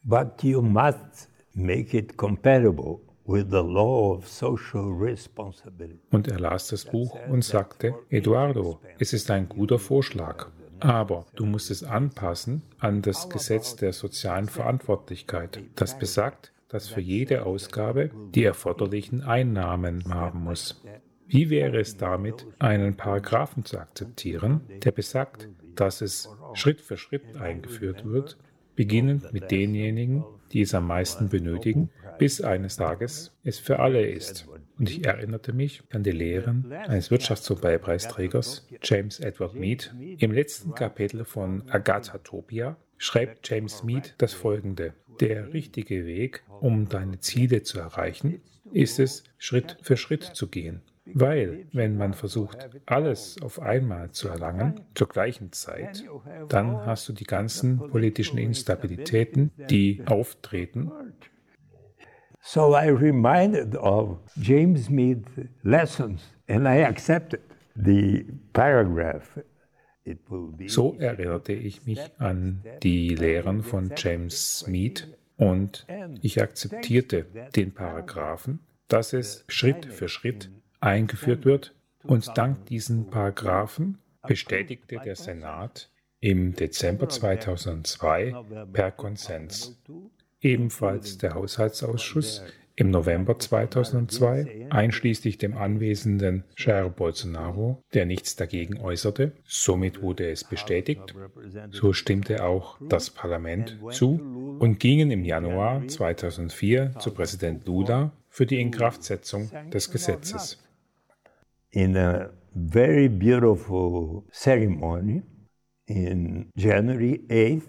but you must make it compatible with the law of social responsibility. Und er las das Buch und sagte, Eduardo, es ist ein guter Vorschlag, aber du musst es anpassen an das Gesetz der sozialen Verantwortlichkeit, das besagt, dass für jede Ausgabe die erforderlichen Einnahmen haben muss. Wie wäre es damit, einen Paragraphen zu akzeptieren, der besagt, dass es Schritt für Schritt eingeführt wird, beginnend mit denjenigen, die es am meisten benötigen, bis eines Tages es für alle ist. Und ich erinnerte mich an die Lehren eines Wirtschaftsnobelpreisträgers, James Edward Mead. Im letzten Kapitel von Agathatopia schreibt James Mead das folgende. Der richtige Weg, um deine Ziele zu erreichen, ist es, Schritt für Schritt zu gehen. Weil, wenn man versucht, alles auf einmal zu erlangen, zur gleichen Zeit, dann hast du die ganzen politischen Instabilitäten, die auftreten. So I reminded of James Mead lessons and I accepted the paragraph. So erinnerte ich mich an die Lehren von James Mead und ich akzeptierte den Paragraphen, dass es Schritt für Schritt eingeführt wird. Und dank diesen Paragraphen bestätigte der Senat im Dezember 2002 per Konsens. Ebenfalls der Haushaltsausschuss im November 2002, einschließlich dem anwesenden Jair Bolsonaro, der nichts dagegen äußerte. Somit wurde es bestätigt. So stimmte auch das Parlament zu und gingen im Januar 2004 zu Präsident Lula für die Inkraftsetzung des Gesetzes. In a very beautiful ceremony in January 8th,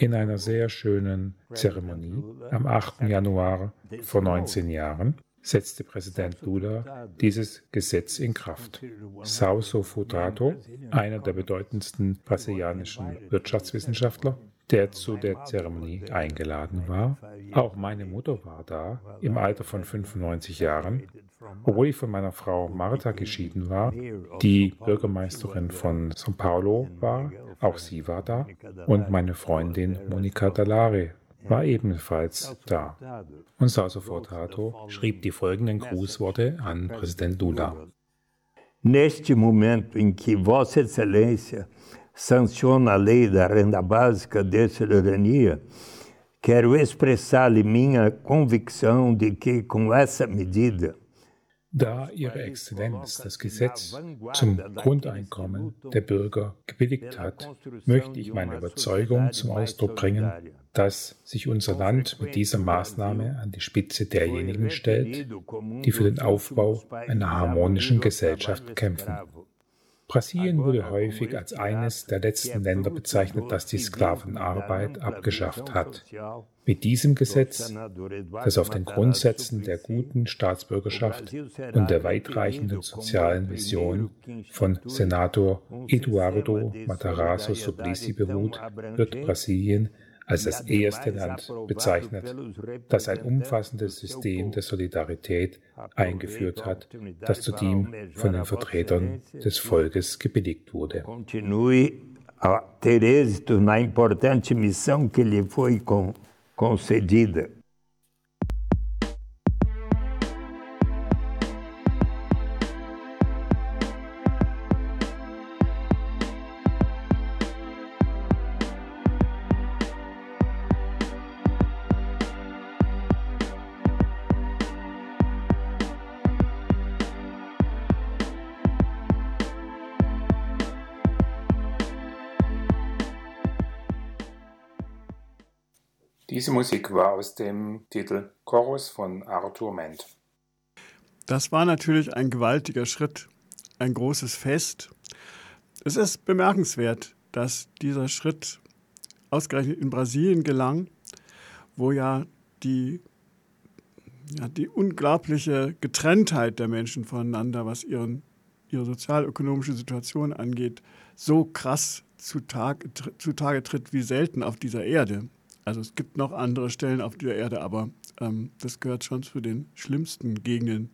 in einer sehr schönen Zeremonie am 8. Januar vor 19 Jahren setzte Präsident Lula dieses Gesetz in Kraft. Sauso Futrato, einer der bedeutendsten brasilianischen Wirtschaftswissenschaftler, der zu der Zeremonie eingeladen war. Auch meine Mutter war da, im Alter von 95 Jahren, obwohl ich von meiner Frau Marta geschieden war, die Bürgermeisterin von São Paulo war. Auch sie war da. Und meine Freundin Monica Dallare war ebenfalls da. Und Sauso Fortato schrieb die folgenden Grußworte an Präsident Lula. Neste momento em que Vossa Excelência sanciona a lei da renda básica de cidadania, quero expressar-lhe minha convicção de que, com essa medida, da Ihre Exzellenz das Gesetz zum Grundeinkommen der Bürger gebilligt hat, möchte ich meine Überzeugung zum Ausdruck bringen, dass sich unser Land mit dieser Maßnahme an die Spitze derjenigen stellt, die für den Aufbau einer harmonischen Gesellschaft kämpfen. Brasilien wurde häufig als eines der letzten Länder bezeichnet, das die Sklavenarbeit abgeschafft hat. Mit diesem Gesetz, das auf den Grundsätzen der guten Staatsbürgerschaft und der weitreichenden sozialen Vision von Senator Eduardo Matarazzo Suplicy beruht, wird Brasilien als das erste Land bezeichnet, das ein umfassendes System der Solidarität eingeführt hat, das zudem von den Vertretern des Volkes gebilligt wurde. ter êxito na importante missão que lhe foi concedida. Diese Musik war aus dem Titel Chorus von Arthur Ment. Das war natürlich ein gewaltiger Schritt, ein großes Fest. Es ist bemerkenswert, dass dieser Schritt ausgerechnet in Brasilien gelang, wo ja die, ja, die unglaubliche Getrenntheit der Menschen voneinander, was ihren, ihre sozialökonomische Situation angeht, so krass zutage, zutage tritt wie selten auf dieser Erde. Also es gibt noch andere Stellen auf der Erde, aber ähm, das gehört schon zu den schlimmsten Gegenden.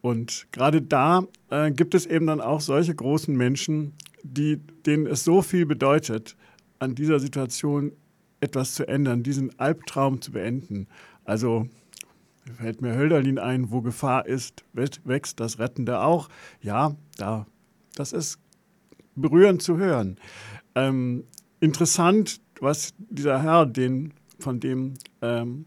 Und gerade da äh, gibt es eben dann auch solche großen Menschen, die, denen es so viel bedeutet, an dieser Situation etwas zu ändern, diesen Albtraum zu beenden. Also fällt mir Hölderlin ein, wo Gefahr ist, wächst das Rettende auch. Ja, da, das ist berührend zu hören. Ähm, interessant was dieser Herr, den, von dem ähm,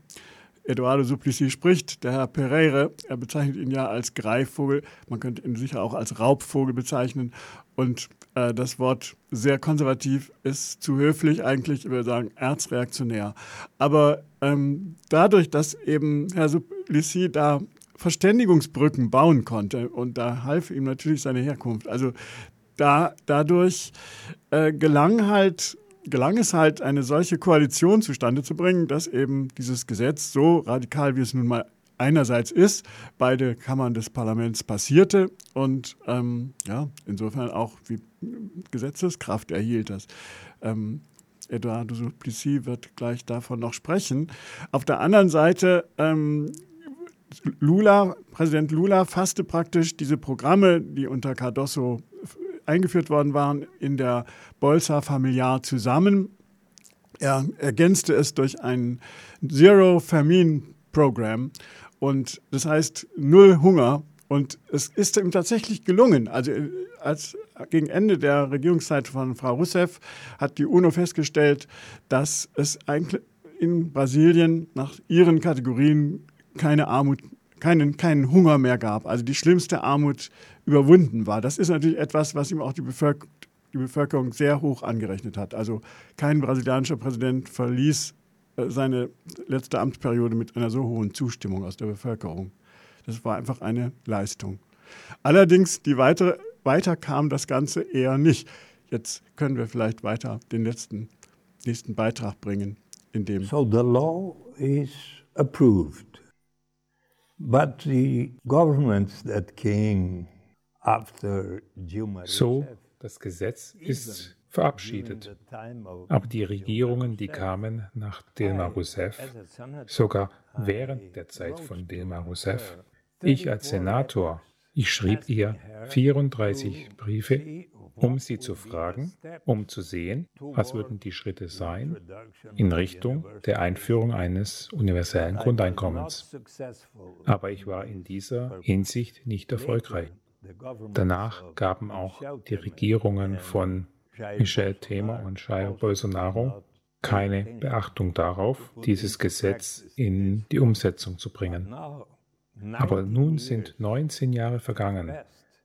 Eduardo Suplicy spricht, der Herr Pereire, er bezeichnet ihn ja als Greifvogel, man könnte ihn sicher auch als Raubvogel bezeichnen. Und äh, das Wort sehr konservativ ist zu höflich, eigentlich, ich würde sagen, erzreaktionär. Aber ähm, dadurch, dass eben Herr Suplicy da Verständigungsbrücken bauen konnte und da half ihm natürlich seine Herkunft. Also da, dadurch äh, gelang halt gelang es halt, eine solche Koalition zustande zu bringen, dass eben dieses Gesetz so radikal, wie es nun mal einerseits ist, beide Kammern des Parlaments passierte und ähm, ja, insofern auch wie Gesetzeskraft erhielt das. Ähm, Eduardo Suplicy wird gleich davon noch sprechen. Auf der anderen Seite, ähm, Lula, Präsident Lula fasste praktisch diese Programme, die unter Cardoso eingeführt worden waren, in der Bolsa Familiar zusammen. Er ergänzte es durch ein Zero Famine Program und das heißt null Hunger. Und es ist ihm tatsächlich gelungen. Also als gegen Ende der Regierungszeit von Frau Rousseff hat die UNO festgestellt, dass es eigentlich in Brasilien nach ihren Kategorien keine Armut, keinen, keinen Hunger mehr gab. Also die schlimmste Armut überwunden war. Das ist natürlich etwas, was ihm auch die, Bevölker die Bevölkerung sehr hoch angerechnet hat. Also kein brasilianischer Präsident verließ äh, seine letzte Amtsperiode mit einer so hohen Zustimmung aus der Bevölkerung. Das war einfach eine Leistung. Allerdings, die weitere, weiter kam das Ganze eher nicht. Jetzt können wir vielleicht weiter den letzten, nächsten Beitrag bringen. In dem so the law is approved, so, das Gesetz ist verabschiedet. Aber die Regierungen, die kamen nach Dilma Rousseff, sogar während der Zeit von Dilma Rousseff, ich als Senator, ich schrieb ihr 34 Briefe, um sie zu fragen, um zu sehen, was würden die Schritte sein in Richtung der Einführung eines universellen Grundeinkommens. Aber ich war in dieser Hinsicht nicht erfolgreich. Danach gaben auch die Regierungen von Michel Temer und Jair Bolsonaro keine Beachtung darauf, dieses Gesetz in die Umsetzung zu bringen. Aber nun sind 19 Jahre vergangen,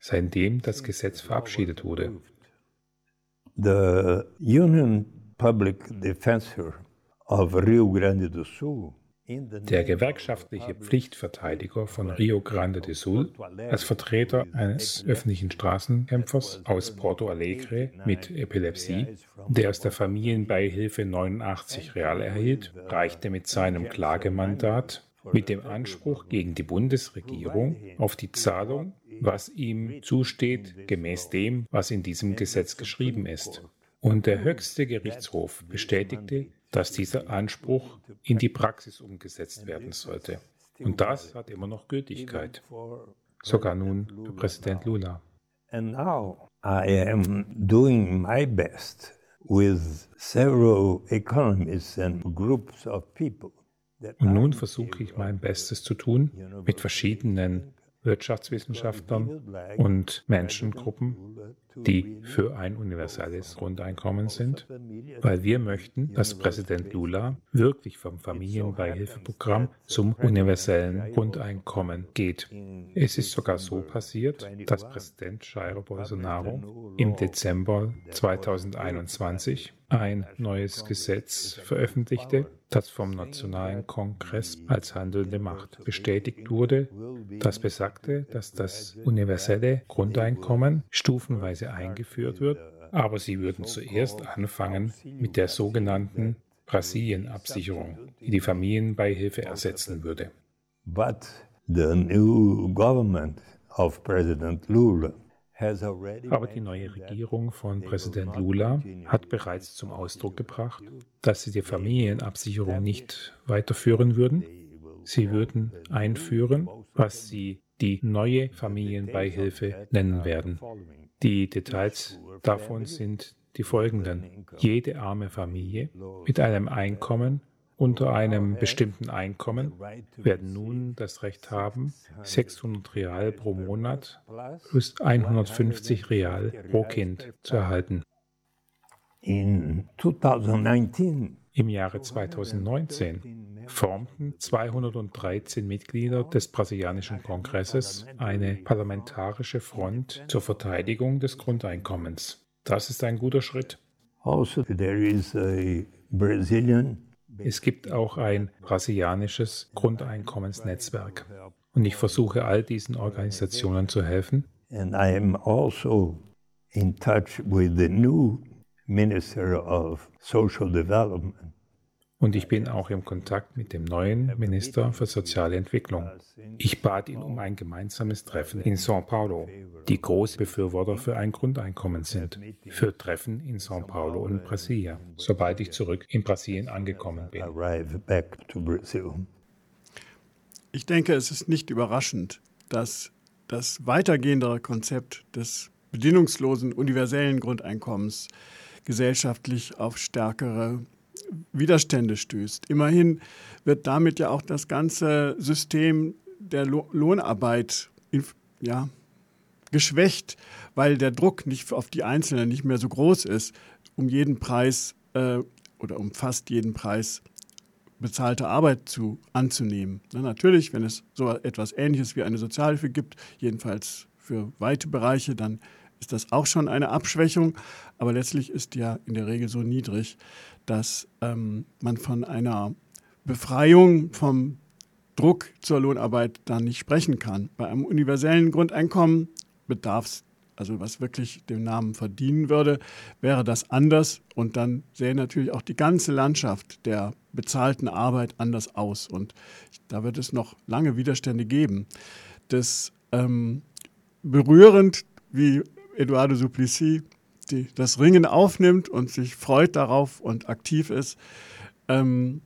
seitdem das Gesetz verabschiedet wurde. The Union Public Defensor of Rio Grande do Sul der gewerkschaftliche Pflichtverteidiger von Rio Grande do Sul als Vertreter eines öffentlichen Straßenkämpfers aus Porto Alegre mit Epilepsie, der aus der Familienbeihilfe 89 Real erhielt, reichte mit seinem Klagemandat mit dem Anspruch gegen die Bundesregierung auf die Zahlung, was ihm zusteht, gemäß dem, was in diesem Gesetz geschrieben ist. Und der höchste Gerichtshof bestätigte dass dieser Anspruch in die Praxis umgesetzt werden sollte. Und das hat immer noch Gültigkeit, sogar nun für Präsident Lula. And now I am doing my best with several economists and groups of people. Und nun versuche ich mein Bestes zu tun mit verschiedenen Wirtschaftswissenschaftlern und Menschengruppen, die für ein universelles Grundeinkommen sind, weil wir möchten, dass Präsident Lula wirklich vom Familienbeihilfeprogramm zum universellen Grundeinkommen geht. Es ist sogar so passiert, dass Präsident Jair Bolsonaro im Dezember 2021 ein neues Gesetz veröffentlichte, das vom Nationalen Kongress als handelnde Macht bestätigt wurde, das besagte, dass das universelle Grundeinkommen stufenweise eingeführt wird, aber sie würden zuerst anfangen mit der sogenannten Brasilien-Absicherung, die die Familienbeihilfe ersetzen würde. But the new government of President Lula aber die neue Regierung von Präsident Lula hat bereits zum Ausdruck gebracht, dass sie die Familienabsicherung nicht weiterführen würden. Sie würden einführen, was sie die neue Familienbeihilfe nennen werden. Die Details davon sind die folgenden. Jede arme Familie mit einem Einkommen unter einem bestimmten Einkommen werden nun das Recht haben, 600 Real pro Monat plus 150 Real pro Kind zu erhalten. Im Jahre 2019 formten 213 Mitglieder des brasilianischen Kongresses eine parlamentarische Front zur Verteidigung des Grundeinkommens. Das ist ein guter Schritt. Also, there is a Brazilian es gibt auch ein brasilianisches Grundeinkommensnetzwerk. Und ich versuche all diesen Organisationen zu helfen. And I am also in touch with the new Minister of Social Development. Und ich bin auch im Kontakt mit dem neuen Minister für soziale Entwicklung. Ich bat ihn um ein gemeinsames Treffen in São Paulo, die große Befürworter für ein Grundeinkommen sind, für Treffen in São Paulo und Brasilia, sobald ich zurück in Brasilien angekommen bin. Ich denke, es ist nicht überraschend, dass das weitergehendere Konzept des bedingungslosen universellen Grundeinkommens gesellschaftlich auf stärkere Widerstände stößt. Immerhin wird damit ja auch das ganze System der Lohnarbeit ja, geschwächt, weil der Druck nicht auf die Einzelnen nicht mehr so groß ist, um jeden Preis äh, oder um fast jeden Preis bezahlte Arbeit zu, anzunehmen. Na, natürlich, wenn es so etwas Ähnliches wie eine Sozialhilfe gibt, jedenfalls für weite Bereiche, dann ist das auch schon eine Abschwächung. Aber letztlich ist ja in der Regel so niedrig, dass ähm, man von einer Befreiung vom Druck zur Lohnarbeit dann nicht sprechen kann. Bei einem universellen Grundeinkommen bedarf also was wirklich den Namen verdienen würde, wäre das anders und dann sähe natürlich auch die ganze Landschaft der bezahlten Arbeit anders aus und da wird es noch lange Widerstände geben. Das ähm, berührend, wie Eduardo Suplicy die, das Ringen aufnimmt und sich freut darauf und aktiv ist. Ähm,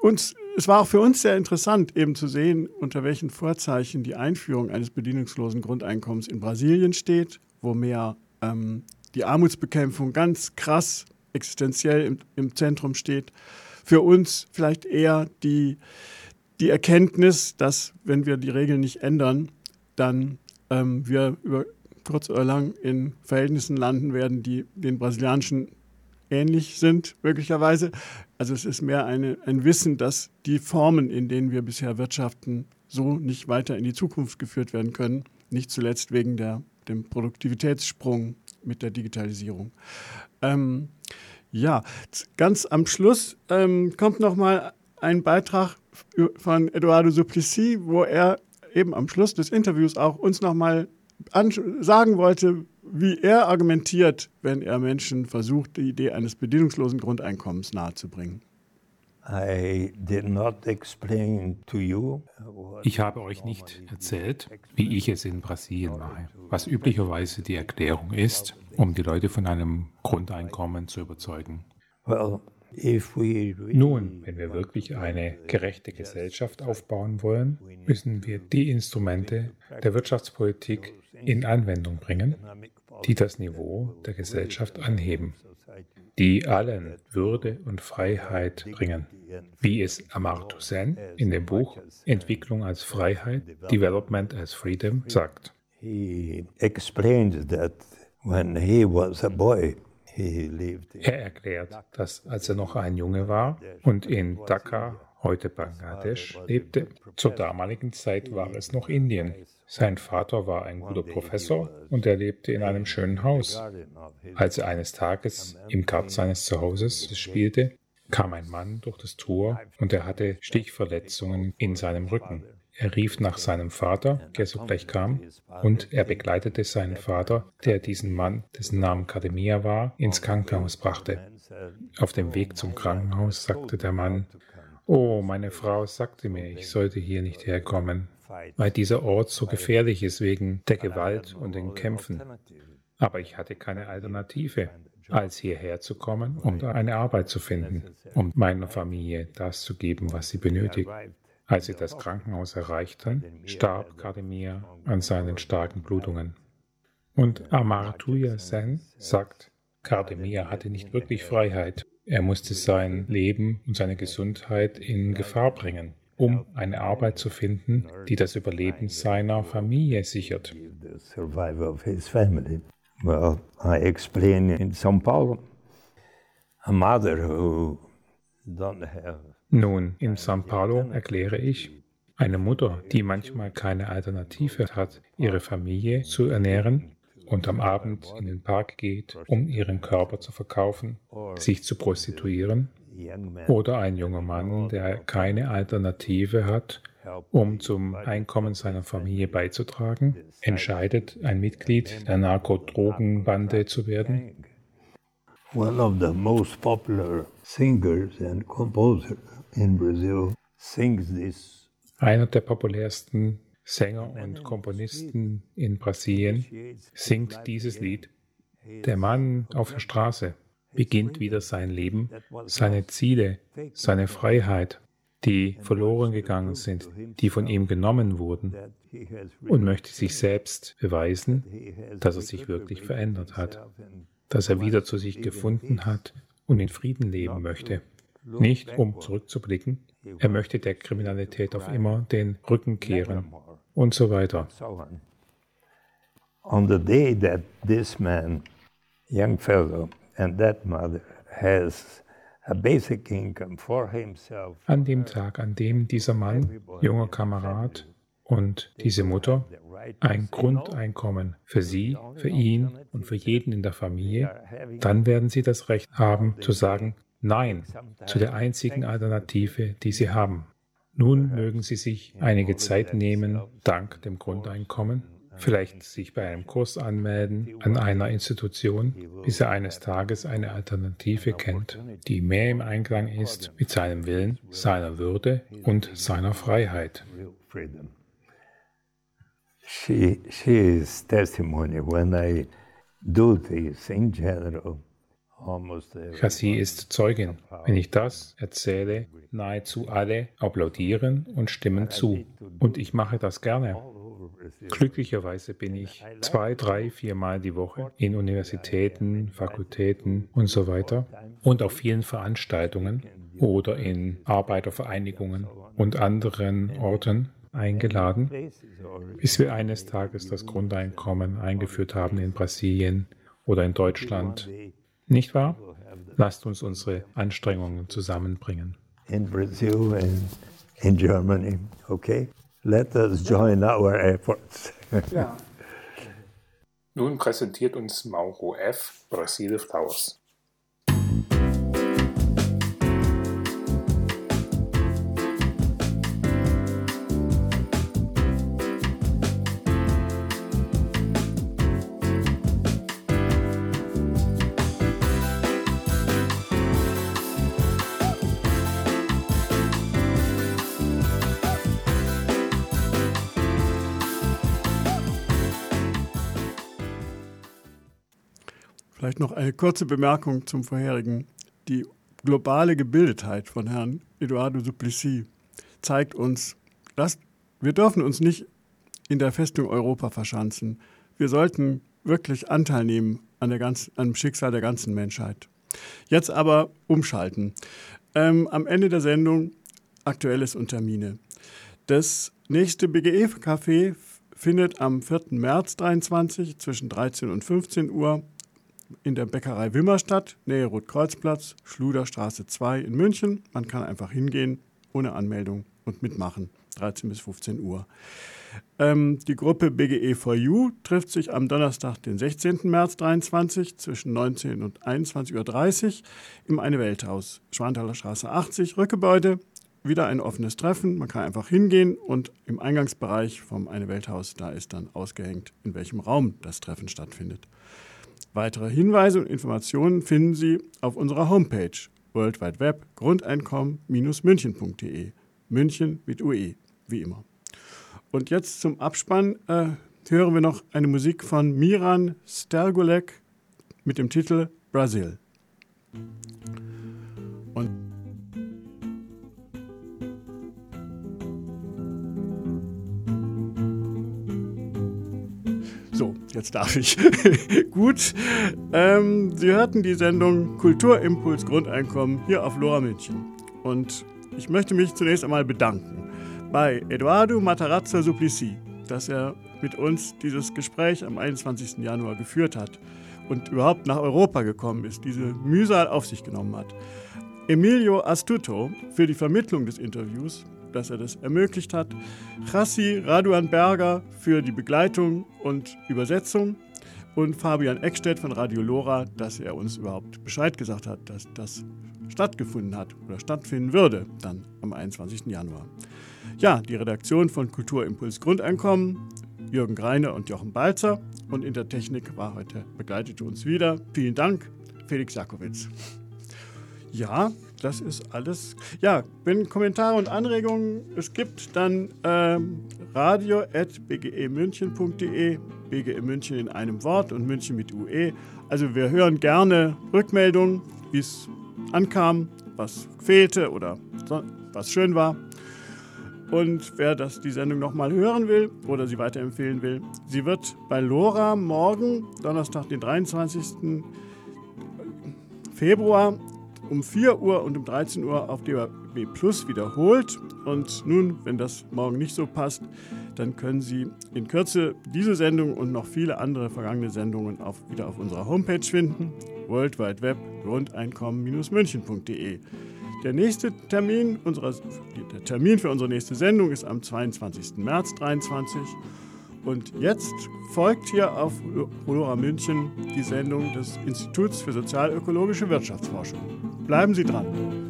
uns, es war auch für uns sehr interessant, eben zu sehen, unter welchen Vorzeichen die Einführung eines bedienungslosen Grundeinkommens in Brasilien steht, wo mehr ähm, die Armutsbekämpfung ganz krass existenziell im, im, Zentrum steht. Für uns vielleicht eher die, die Erkenntnis, dass wenn wir die Regeln nicht ändern, dann ähm, wir über kurz oder lang in Verhältnissen landen werden, die den brasilianischen ähnlich sind, möglicherweise. Also es ist mehr eine, ein Wissen, dass die Formen, in denen wir bisher wirtschaften, so nicht weiter in die Zukunft geführt werden können. Nicht zuletzt wegen der, dem Produktivitätssprung mit der Digitalisierung. Ähm, ja, ganz am Schluss ähm, kommt noch mal ein Beitrag von Eduardo Suplicy, wo er eben am Schluss des Interviews auch uns noch mal sagen wollte, wie er argumentiert, wenn er Menschen versucht, die Idee eines bedingungslosen Grundeinkommens nahezubringen. Ich habe euch nicht erzählt, wie ich es in Brasilien mache, was üblicherweise die Erklärung ist, um die Leute von einem Grundeinkommen zu überzeugen. Nun, wenn wir wirklich eine gerechte Gesellschaft aufbauen wollen, müssen wir die Instrumente der Wirtschaftspolitik in Anwendung bringen, die das Niveau der Gesellschaft anheben, die allen Würde und Freiheit bringen, wie es Amartya Sen in dem Buch Entwicklung als Freiheit, Development as Freedom sagt. He explained that when he was a boy, er erklärt, dass als er noch ein Junge war und in Dhaka, heute Bangladesch, lebte, zur damaligen Zeit war es noch Indien. Sein Vater war ein guter Professor und er lebte in einem schönen Haus. Als er eines Tages im Garten seines Zuhauses spielte, kam ein Mann durch das Tor und er hatte Stichverletzungen in seinem Rücken. Er rief nach seinem Vater, der sogleich kam, und er begleitete seinen Vater, der diesen Mann, dessen Name Kademia war, ins Krankenhaus brachte. Auf dem Weg zum Krankenhaus sagte der Mann, Oh, meine Frau sagte mir, ich sollte hier nicht herkommen, weil dieser Ort so gefährlich ist wegen der Gewalt und den Kämpfen. Aber ich hatte keine Alternative, als hierher zu kommen, um eine Arbeit zu finden, um meiner Familie das zu geben, was sie benötigt. Als sie das Krankenhaus erreichten, starb Kademir an seinen starken Blutungen. Und Amartya Sen sagt, Kardemir hatte nicht wirklich Freiheit. Er musste sein Leben und seine Gesundheit in Gefahr bringen, um eine Arbeit zu finden, die das Überleben seiner Familie sichert. Well, I explain in São Paulo, a mother who don't have nun, in São Paulo erkläre ich, eine Mutter, die manchmal keine Alternative hat, ihre Familie zu ernähren und am Abend in den Park geht, um ihren Körper zu verkaufen, sich zu prostituieren, oder ein junger Mann, der keine Alternative hat, um zum Einkommen seiner Familie beizutragen, entscheidet, ein Mitglied der Narkotdrogenbande zu werden. One of the most popular singers and composers in Brazil sings this. Einer der populärsten Sänger und Komponisten in Brasilien singt dieses Lied. Der Mann auf der Straße beginnt wieder sein Leben, seine Ziele, seine Freiheit, die verloren gegangen sind, die von ihm genommen wurden, und möchte sich selbst beweisen, dass er sich wirklich verändert hat, dass er wieder zu sich gefunden hat und in Frieden leben möchte. Nicht um zurückzublicken, er möchte der Kriminalität auf immer den Rücken kehren und so weiter. On the day that this man, young fellow, and that mother has an dem Tag, an dem dieser Mann, junger Kamerad und diese Mutter ein Grundeinkommen für sie, für ihn und für jeden in der Familie, dann werden sie das Recht haben zu sagen Nein zu der einzigen Alternative, die sie haben. Nun mögen sie sich einige Zeit nehmen, dank dem Grundeinkommen, vielleicht sich bei einem Kurs anmelden an einer Institution, bis er eines Tages eine Alternative kennt, die mehr im Einklang ist mit seinem Willen, seiner Würde und seiner Freiheit. She, she is testimony when I do this in general. Chassis ist Zeugin. Wenn ich das erzähle, nahezu alle applaudieren und stimmen zu. Und ich mache das gerne. Glücklicherweise bin ich zwei, drei, viermal die Woche in Universitäten, Fakultäten und so weiter und auf vielen Veranstaltungen oder in Arbeitervereinigungen und anderen Orten eingeladen, bis wir eines Tages das Grundeinkommen eingeführt haben in Brasilien oder in Deutschland. Nicht wahr? Lasst uns unsere Anstrengungen zusammenbringen. In Brazil and in Germany, okay? Let us join our efforts. ja. Nun präsentiert uns Mauro F. Brasil Flowers. Vielleicht noch eine kurze Bemerkung zum vorherigen. Die globale Gebildetheit von Herrn Eduardo Suplicy zeigt uns, dass wir dürfen uns nicht in der Festung Europa verschanzen. Wir sollten wirklich Anteil nehmen an, der ganzen, am Schicksal der ganzen Menschheit. Jetzt aber umschalten. Ähm, am Ende der Sendung Aktuelles und Termine. Das nächste BGE-Café findet am 4. März 23 zwischen 13 und 15 Uhr in der Bäckerei Wimmerstadt, Nähe Rotkreuzplatz, Schluderstraße 2 in München. Man kann einfach hingehen, ohne Anmeldung und mitmachen, 13 bis 15 Uhr. Ähm, die Gruppe BGE4U trifft sich am Donnerstag, den 16. März 2023 zwischen 19 und 21.30 Uhr im Eine Welthaus, Schwanthaler Straße 80, Rückgebäude. Wieder ein offenes Treffen. Man kann einfach hingehen und im Eingangsbereich vom Eine Welthaus, da ist dann ausgehängt, in welchem Raum das Treffen stattfindet. Weitere Hinweise und Informationen finden Sie auf unserer Homepage World Wide Web Grundeinkommen-münchen.de. München mit UE, wie immer. Und jetzt zum Abspann äh, hören wir noch eine Musik von Miran Stergolek mit dem Titel Brasil. Und jetzt darf ich. Gut. Ähm, Sie hörten die Sendung Kulturimpuls Grundeinkommen hier auf Lora München. Und ich möchte mich zunächst einmal bedanken bei Eduardo Matarazzo Suplicy, dass er mit uns dieses Gespräch am 21. Januar geführt hat und überhaupt nach Europa gekommen ist, diese Mühsal auf sich genommen hat. Emilio Astuto für die Vermittlung des Interviews dass er das ermöglicht hat. Chassi Raduan Berger für die Begleitung und Übersetzung. und Fabian Eckstedt von Radio Lora, dass er uns überhaupt Bescheid gesagt hat, dass das stattgefunden hat oder stattfinden würde, dann am 21. Januar. Ja, die Redaktion von Kulturimpuls Grundeinkommen, Jürgen Greine und Jochen Balzer und in der Technik war heute, begleitete uns wieder. Vielen Dank, Felix Jakowitz. Ja, das ist alles. Ja, wenn Kommentare und Anregungen es gibt, dann ähm, radio.bgemünchen.de, BGE München in einem Wort und München mit UE. Also wir hören gerne Rückmeldungen, wie es ankam, was fehlte oder was schön war. Und wer das, die Sendung nochmal hören will oder sie weiterempfehlen will, sie wird bei Lora morgen, Donnerstag, den 23. Februar, um 4 Uhr und um 13 Uhr auf DAB Plus wiederholt. Und nun, wenn das morgen nicht so passt, dann können Sie in Kürze diese Sendung und noch viele andere vergangene Sendungen auf, wieder auf unserer Homepage finden: World Wide Web Grundeinkommen-münchen.de. Der nächste Termin, unserer, der Termin für unsere nächste Sendung ist am 22. März 2023. Und jetzt folgt hier auf Rolora München die Sendung des Instituts für sozialökologische Wirtschaftsforschung. Bleiben Sie dran.